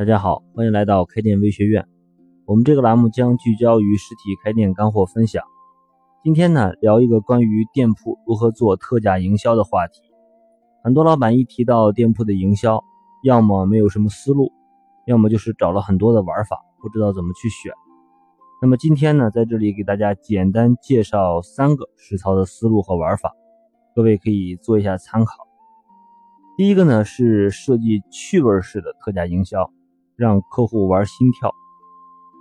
大家好，欢迎来到开店微学院。我们这个栏目将聚焦于实体开店干货分享。今天呢，聊一个关于店铺如何做特价营销的话题。很多老板一提到店铺的营销，要么没有什么思路，要么就是找了很多的玩法，不知道怎么去选。那么今天呢，在这里给大家简单介绍三个实操的思路和玩法，各位可以做一下参考。第一个呢是设计趣味式的特价营销。让客户玩心跳。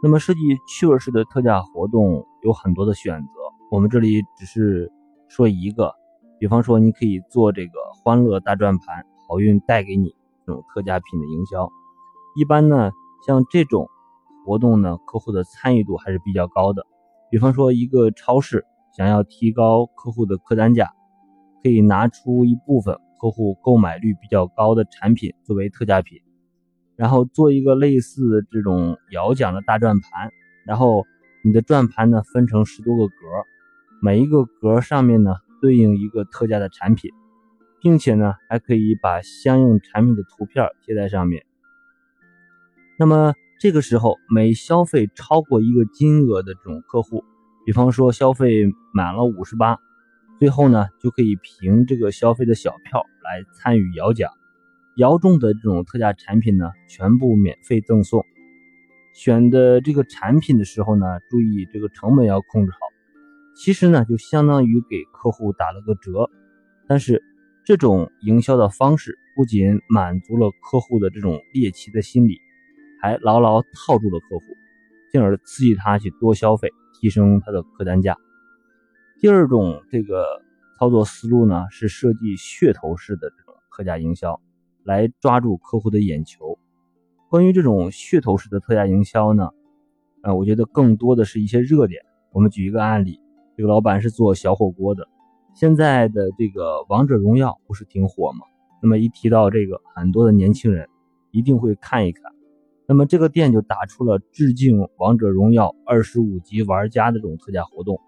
那么设计趣味式的特价活动有很多的选择，我们这里只是说一个。比方说，你可以做这个欢乐大转盘，好运带给你这种特价品的营销。一般呢，像这种活动呢，客户的参与度还是比较高的。比方说，一个超市想要提高客户的客单价，可以拿出一部分客户购买率比较高的产品作为特价品。然后做一个类似这种摇奖的大转盘，然后你的转盘呢分成十多个格，每一个格上面呢对应一个特价的产品，并且呢还可以把相应产品的图片贴在上面。那么这个时候每消费超过一个金额的这种客户，比方说消费满了五十八，最后呢就可以凭这个消费的小票来参与摇奖。摇中的这种特价产品呢，全部免费赠送。选的这个产品的时候呢，注意这个成本要控制好。其实呢，就相当于给客户打了个折。但是这种营销的方式不仅满足了客户的这种猎奇的心理，还牢牢套住了客户，进而刺激他去多消费，提升他的客单价。第二种这个操作思路呢，是设计噱头式的这种特价营销。来抓住客户的眼球。关于这种噱头式的特价营销呢，呃，我觉得更多的是一些热点。我们举一个案例，这个老板是做小火锅的，现在的这个王者荣耀不是挺火吗？那么一提到这个，很多的年轻人一定会看一看。那么这个店就打出了致敬王者荣耀二十五级玩家的这种特价活动。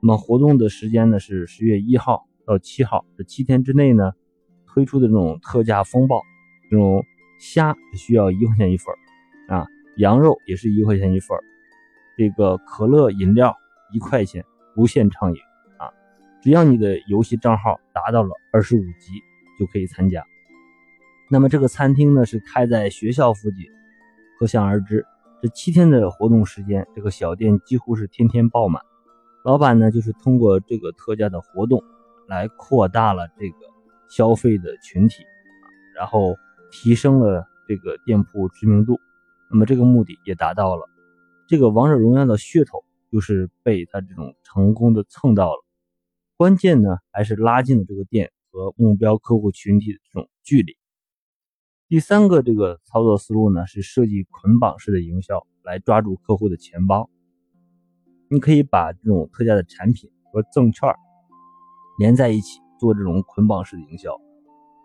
那么活动的时间呢是十月一号到七号，这七天之内呢。推出的这种特价风暴，这种虾只需要一块钱一份啊，羊肉也是一块钱一份这个可乐饮料一块钱无限畅饮啊，只要你的游戏账号达到了二十五级就可以参加。那么这个餐厅呢是开在学校附近，可想而知，这七天的活动时间，这个小店几乎是天天爆满。老板呢就是通过这个特价的活动来扩大了这个。消费的群体，然后提升了这个店铺知名度，那么这个目的也达到了。这个王者荣耀的噱头就是被他这种成功的蹭到了。关键呢，还是拉近了这个店和目标客户群体的这种距离。第三个这个操作思路呢，是设计捆绑式的营销来抓住客户的钱包。你可以把这种特价的产品和赠券连在一起。做这种捆绑式的营销，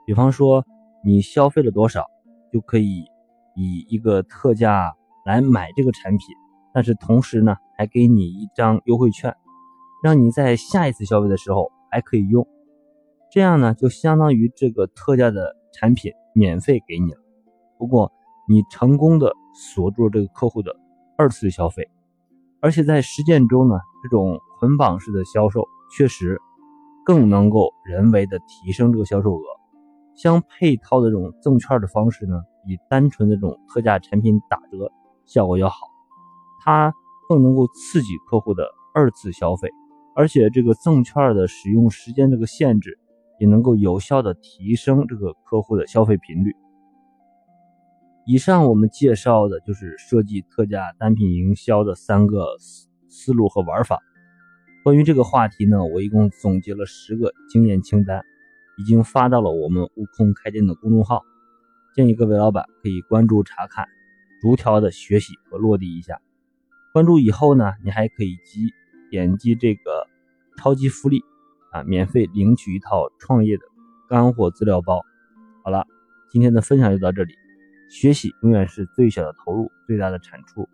比方说你消费了多少，就可以以一个特价来买这个产品，但是同时呢，还给你一张优惠券，让你在下一次消费的时候还可以用。这样呢，就相当于这个特价的产品免费给你了。不过你成功的锁住了这个客户的二次消费，而且在实践中呢，这种捆绑式的销售确实。更能够人为的提升这个销售额，相配套的这种赠券的方式呢，比单纯的这种特价产品打折效果要好，它更能够刺激客户的二次消费，而且这个赠券的使用时间这个限制，也能够有效的提升这个客户的消费频率。以上我们介绍的就是设计特价单品营销的三个思思路和玩法。关于这个话题呢，我一共总结了十个经验清单，已经发到了我们悟空开店的公众号，建议各位老板可以关注查看，逐条的学习和落地一下。关注以后呢，你还可以击点击这个超级福利啊，免费领取一套创业的干货资料包。好了，今天的分享就到这里，学习永远是最小的投入，最大的产出。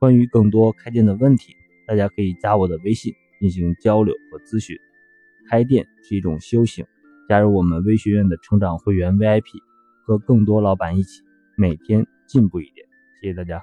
关于更多开店的问题，大家可以加我的微信。进行交流和咨询，开店是一种修行。加入我们微学院的成长会员 VIP，和更多老板一起每天进步一点。谢谢大家。